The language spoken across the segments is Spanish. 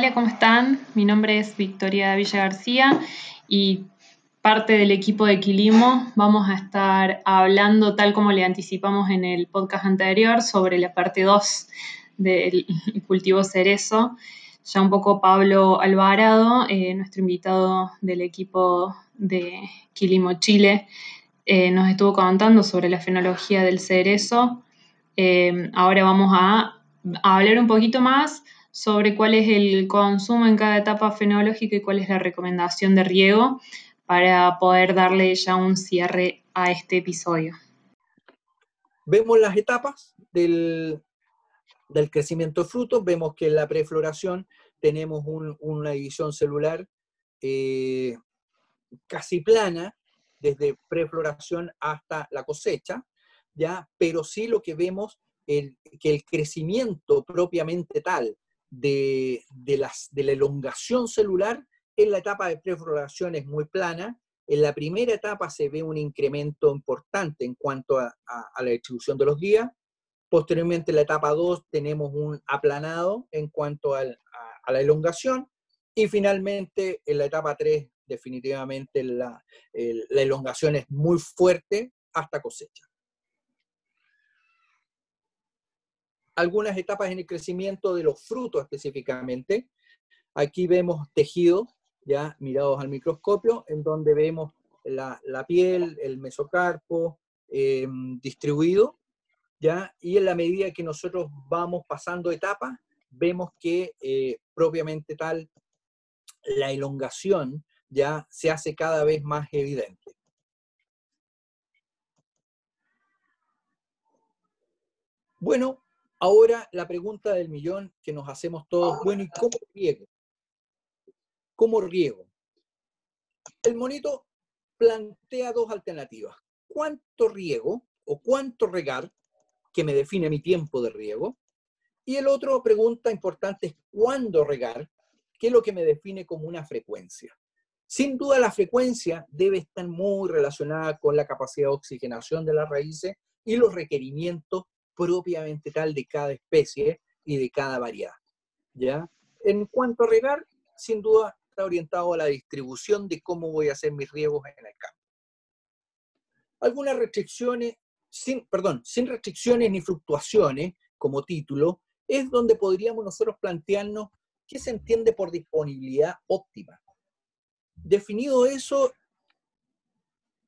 hola, ¿cómo están? Mi nombre es Victoria Villa García y parte del equipo de Quilimo vamos a estar hablando, tal como le anticipamos en el podcast anterior, sobre la parte 2 del cultivo cerezo. Ya un poco Pablo Alvarado, eh, nuestro invitado del equipo de Quilimo Chile, eh, nos estuvo contando sobre la fenología del cerezo. Eh, ahora vamos a, a hablar un poquito más sobre cuál es el consumo en cada etapa fenológica y cuál es la recomendación de riego para poder darle ya un cierre a este episodio. Vemos las etapas del, del crecimiento de frutos, vemos que en la prefloración tenemos una división celular eh, casi plana, desde prefloración hasta la cosecha, ¿ya? pero sí lo que vemos es que el crecimiento propiamente tal de, las, de la elongación celular en la etapa de prefloración es muy plana. En la primera etapa se ve un incremento importante en cuanto a, la distribución de los días. Posteriormente, en la etapa 2 tenemos un aplanado en cuanto a, la elongación. Y finalmente, en la etapa 3, definitivamente la, la elongación es muy fuerte hasta cosecha. Algunas etapas en el crecimiento de los frutos específicamente. Aquí vemos tejidos, ya mirados al microscopio, en donde vemos la, piel, el mesocarpo em, distribuido, ¿ya? Y en la medida que nosotros vamos pasando etapas, vemos que eh, propiamente tal, la elongación ya se hace cada vez más evidente. Bueno, Ahora la pregunta del millón que nos hacemos todos, bueno, ¿y cómo riego? ¿Cómo riego? El monito plantea dos alternativas. ¿Cuánto riego o cuánto regar, que me define mi tiempo de riego? Y el otro pregunta importante es cuándo regar, que es lo que me define como una frecuencia. Sin duda la frecuencia debe estar muy relacionada con la capacidad de oxigenación de las raíces y los requerimientos propiamente tal de cada especie y de cada variedad. ¿ya? En cuanto a regar, sin duda está orientado a la distribución de cómo voy a hacer mis riegos en el campo. Algunas restricciones, sin, perdón, sin restricciones ni fluctuaciones, como título, es donde podríamos nosotros plantearnos qué se entiende por disponibilidad óptima. Definido eso,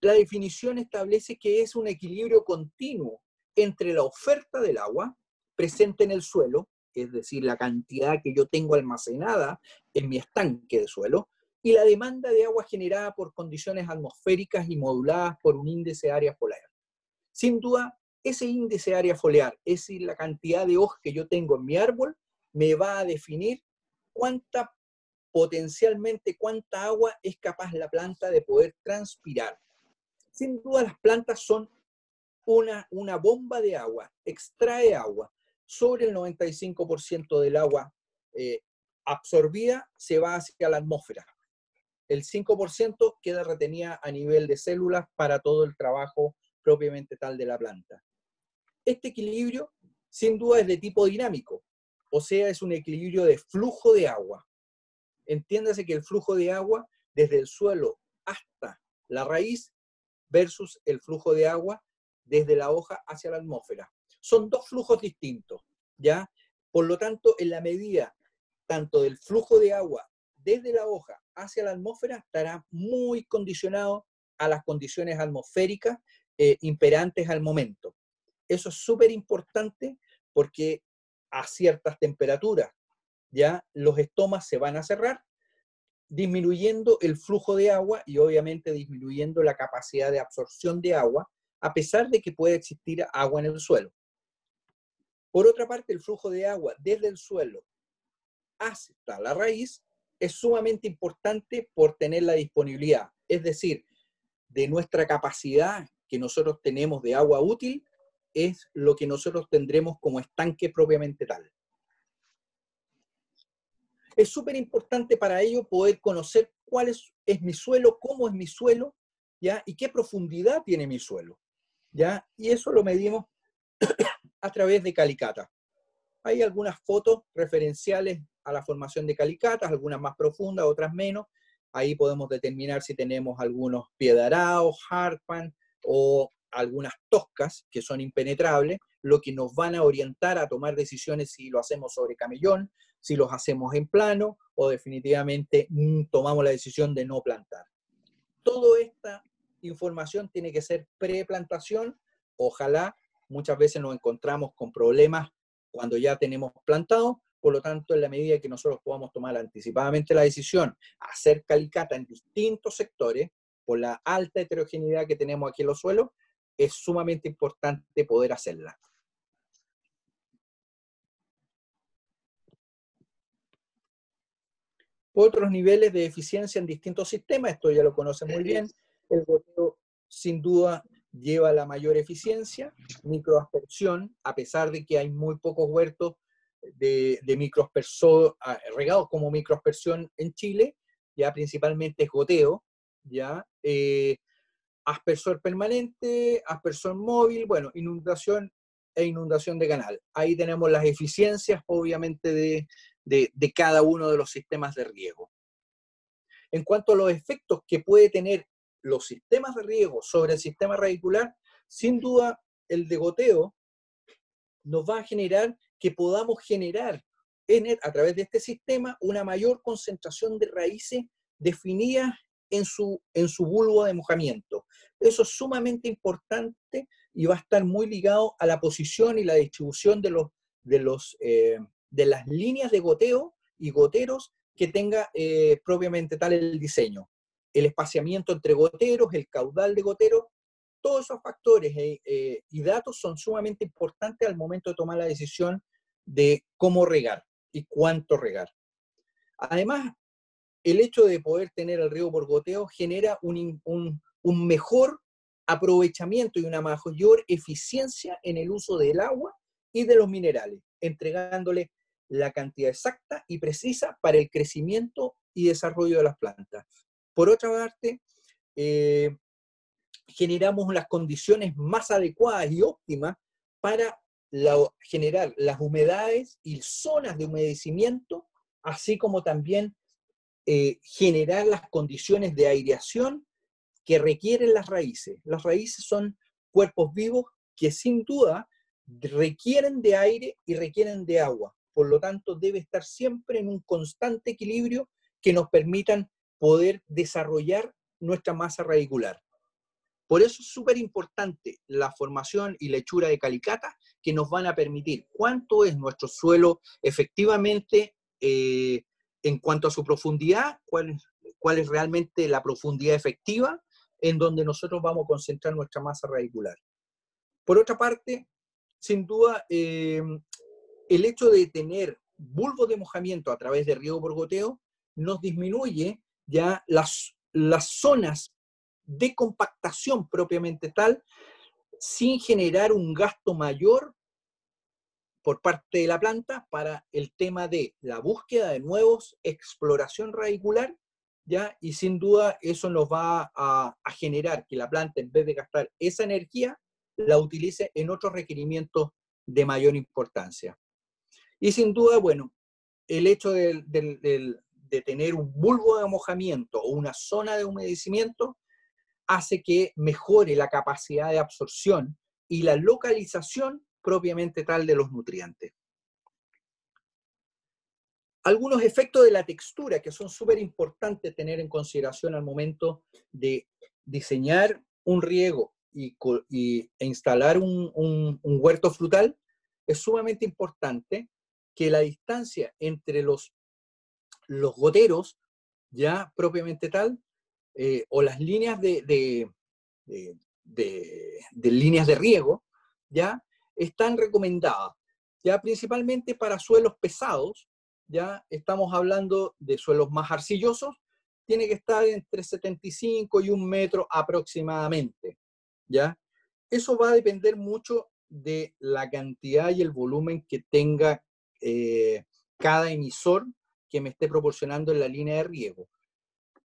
la definición establece que es un equilibrio continuo entre la oferta del agua presente en el suelo, es decir, la cantidad que yo tengo almacenada en mi estanque de suelo, y la demanda de agua generada por condiciones atmosféricas y moduladas por un índice de área foliar. Sin duda, ese índice de área foliar, es decir, la cantidad de hojas que yo tengo en mi árbol, me va a definir cuánta, potencialmente, cuánta agua es capaz la planta de poder transpirar. Sin duda, las plantas son una, una bomba de agua, extrae agua, sobre el 95% del agua eh, absorbida se va hacia la atmósfera. El 5% queda retenida a nivel de células para todo el trabajo propiamente tal de la planta. Este equilibrio, sin duda, es de tipo dinámico, o sea, es un equilibrio de flujo de agua. Entiéndase que el flujo de agua desde el suelo hasta la raíz versus el flujo de agua desde la hoja hacia la atmósfera. Son dos flujos distintos, ¿ya? Por lo tanto, en la medida tanto del flujo de agua desde la hoja hacia la atmósfera estará muy condicionado a las condiciones atmosféricas eh, imperantes al momento. Eso es súper importante porque a ciertas temperaturas ya los estomas se van a cerrar, disminuyendo el flujo de agua y obviamente disminuyendo la capacidad de absorción de agua a pesar de que puede existir agua en el suelo. Por otra parte, el flujo de agua desde el suelo hasta la raíz es sumamente importante por tener la disponibilidad, es decir, de nuestra capacidad que nosotros tenemos de agua útil es lo que nosotros tendremos como estanque propiamente tal. Es súper importante para ello poder conocer cuál es, es, mi suelo, cómo es mi suelo, ¿ya? y qué profundidad tiene mi suelo. ¿Ya? Y eso lo medimos a través de Calicata. Hay algunas fotos referenciales a la formación de calicatas, algunas más profundas, otras menos. Ahí podemos determinar si tenemos algunos piedaraos, harpan o algunas toscas que son impenetrables, lo que nos van a orientar a tomar decisiones si lo hacemos sobre camellón, si los hacemos en plano o definitivamente mm, tomamos la decisión de no plantar. Toda esta información tiene que ser preplantación. Ojalá muchas veces nos encontramos con problemas cuando ya tenemos plantado, por lo tanto, en la medida que nosotros podamos tomar anticipadamente la decisión, hacer calicata en distintos sectores, por la alta heterogeneidad que tenemos aquí en los suelos, es sumamente importante poder hacerla. Otros niveles de eficiencia en distintos sistemas, esto ya lo conocen muy bien. El goteo, sin duda, lleva la mayor eficiencia. Microaspersión, a pesar de que hay muy pocos huertos de, de ah, regados como microaspersión en Chile, ya principalmente es goteo, ya eh, aspersor permanente, aspersor móvil, bueno, inundación e inundación de canal. Ahí tenemos las eficiencias, obviamente, de, de cada uno de los sistemas de riego. En cuanto a los efectos que puede tener los sistemas de riego sobre el sistema radicular, sin duda el de goteo nos va a generar que podamos generar en a través de este sistema una mayor concentración de raíces definidas en su, en su bulbo de mojamiento. Eso es sumamente importante y va a estar muy ligado a la posición y la distribución de, los, de, los, eh, de las líneas de goteo y goteros que tenga eh, propiamente tal el diseño. El espaciamiento entre goteros, el caudal de goteros, todos esos factores eh, y datos son sumamente importantes al momento de tomar la decisión de cómo regar y cuánto regar. Además, el hecho de poder tener el riego por goteo genera un, un, mejor aprovechamiento y una mayor eficiencia en el uso del agua y de los minerales, entregándole la cantidad exacta y precisa para el crecimiento y desarrollo de las plantas. Por otra parte, eh, generamos las condiciones más adecuadas y óptimas para generar las humedades y zonas de humedecimiento, así como también eh, generar las condiciones de aireación que requieren las raíces. Las raíces son cuerpos vivos que sin duda requieren de aire y requieren de agua. Por lo tanto, debe estar siempre en un constante equilibrio que nos permitan poder desarrollar nuestra masa radicular. Por eso es súper importante la formación y lechura de calicata que nos van a permitir cuánto es nuestro suelo efectivamente eh, en cuanto a su profundidad, cuál, es realmente la profundidad efectiva en donde nosotros vamos a concentrar nuestra masa radicular. Por otra parte, sin duda, eh, el hecho de tener bulbos de mojamiento a través de riego por goteo nos disminuye ya las, las zonas de compactación propiamente tal, sin generar un gasto mayor por parte de la planta para el tema de la búsqueda de nuevos, exploración radicular, ¿ya? Y sin duda eso nos va a, generar que la planta, en vez de gastar esa energía, la utilice en otros requerimientos de mayor importancia. Y sin duda, bueno, el hecho de, de tener un bulbo de mojamiento o una zona de humedecimiento hace que mejore la capacidad de absorción y la localización propiamente tal de los nutrientes. Algunos efectos de la textura que son súper importantes tener en consideración al momento de diseñar un riego y, e instalar un, un huerto frutal, es sumamente importante que la distancia entre los, los goteros, ya propiamente tal, eh, o las líneas de, de, líneas de riego, ya están recomendadas, ya principalmente para suelos pesados, ya estamos hablando de suelos más arcillosos, tiene que estar entre 75 y un metro aproximadamente, ya. Eso va a depender mucho de la cantidad y el volumen que tenga eh, cada emisor que me esté proporcionando en la línea de riego.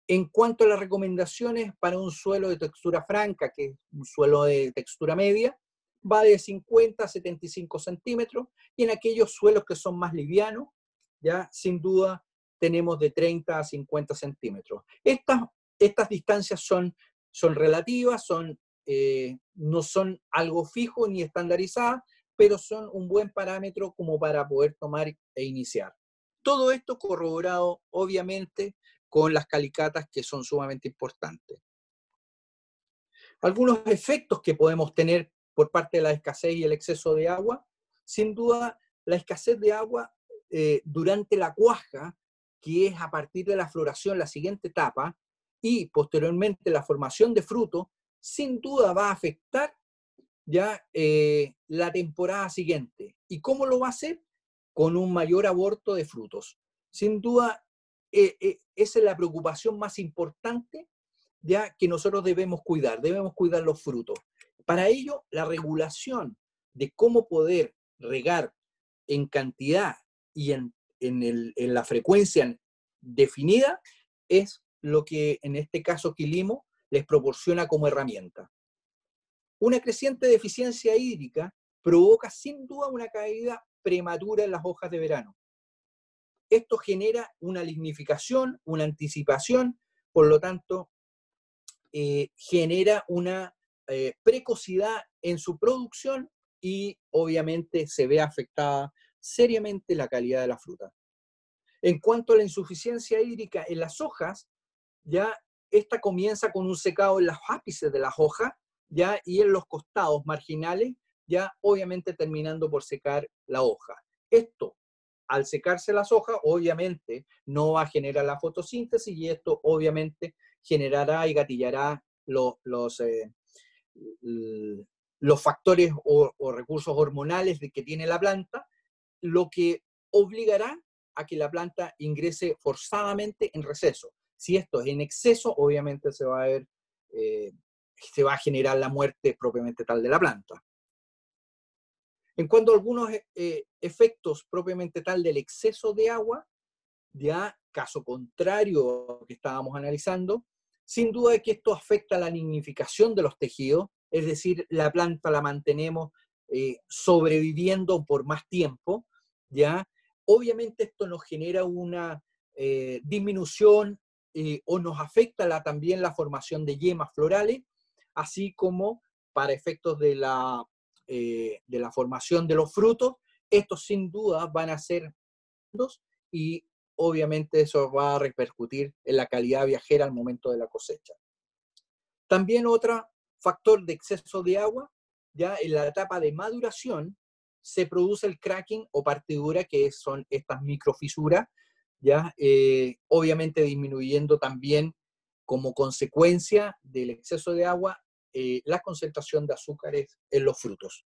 En cuanto a las recomendaciones para un suelo de textura franca, que es un suelo de textura media, va de 50 a 75 centímetros y en aquellos suelos que son más livianos, ya sin duda tenemos de 30 a 50 centímetros. Estas, estas distancias son, son relativas, son, eh, no son algo fijo ni estandarizadas, pero son un buen parámetro como para poder tomar e iniciar. Todo esto corroborado, obviamente, con las calicatas que son sumamente importantes. Algunos efectos que podemos tener por parte de la escasez y el exceso de agua, sin duda, la escasez de agua eh, durante la cuaja, que es a partir de la floración la siguiente etapa, y posteriormente la formación de fruto, sin duda va a afectar ya eh, la temporada siguiente. ¿Y cómo lo va a hacer? Con un mayor aborto de frutos. Sin duda, eh, eh, esa es la preocupación más importante ya que nosotros debemos cuidar, debemos cuidar los frutos. Para ello, la regulación de cómo poder regar en cantidad y en, en la frecuencia definida es lo que en este caso Quilimo les proporciona como herramienta. Una creciente deficiencia hídrica provoca sin duda una caída prematura en las hojas de verano. Esto genera una lignificación, una anticipación, por lo tanto, eh, genera una eh, precocidad en su producción y obviamente se ve afectada seriamente la calidad de la fruta. En cuanto a la insuficiencia hídrica en las hojas, ya esta comienza con un secado en las ápices de las hojas ¿ya? y en los costados marginales, ya obviamente terminando por secar la hoja. Esto, al secarse las hojas, obviamente no va a generar la fotosíntesis y esto obviamente generará y gatillará los, los, eh, los factores o, o, recursos hormonales que tiene la planta, lo que obligará a que la planta ingrese forzadamente en receso. Si esto es en exceso, obviamente se va a ver, eh, se va a generar la muerte propiamente tal de la planta. En cuanto a algunos eh, efectos propiamente tal del exceso de agua, ya caso contrario que estábamos analizando, sin duda que esto afecta la lignificación de los tejidos, es decir, la planta la mantenemos eh, sobreviviendo por más tiempo, ¿ya? Obviamente esto nos genera una disminución eh, o nos afecta la, también la formación de yemas florales, así como para efectos de la, eh, de la formación de los frutos, estos sin duda van a ser y obviamente eso va a repercutir en la calidad viajera al momento de la cosecha. También otro factor de exceso de agua, ya en la etapa de maduración se produce el cracking o partidura, que son estas microfisuras, ¿ya? Eh, obviamente disminuyendo también como consecuencia del exceso de agua eh, la concentración de azúcares en los frutos.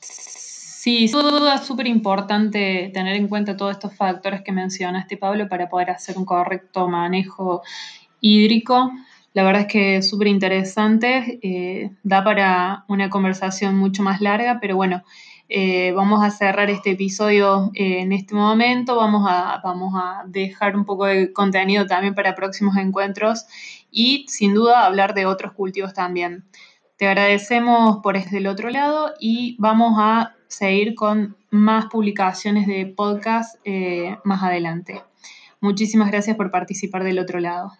Sí, sin duda es súper importante tener en cuenta todos estos factores que mencionaste, Pablo, para poder hacer un correcto manejo hídrico. La verdad es que es súper interesante, eh, da para una conversación mucho más larga, pero bueno, eh, vamos a cerrar este episodio eh, en este momento, vamos a, vamos a dejar un poco de contenido también para próximos encuentros y sin duda hablar de otros cultivos también. Te agradecemos por este del otro lado y vamos a seguir con más publicaciones de podcast eh, más adelante. Muchísimas gracias por participar del otro lado.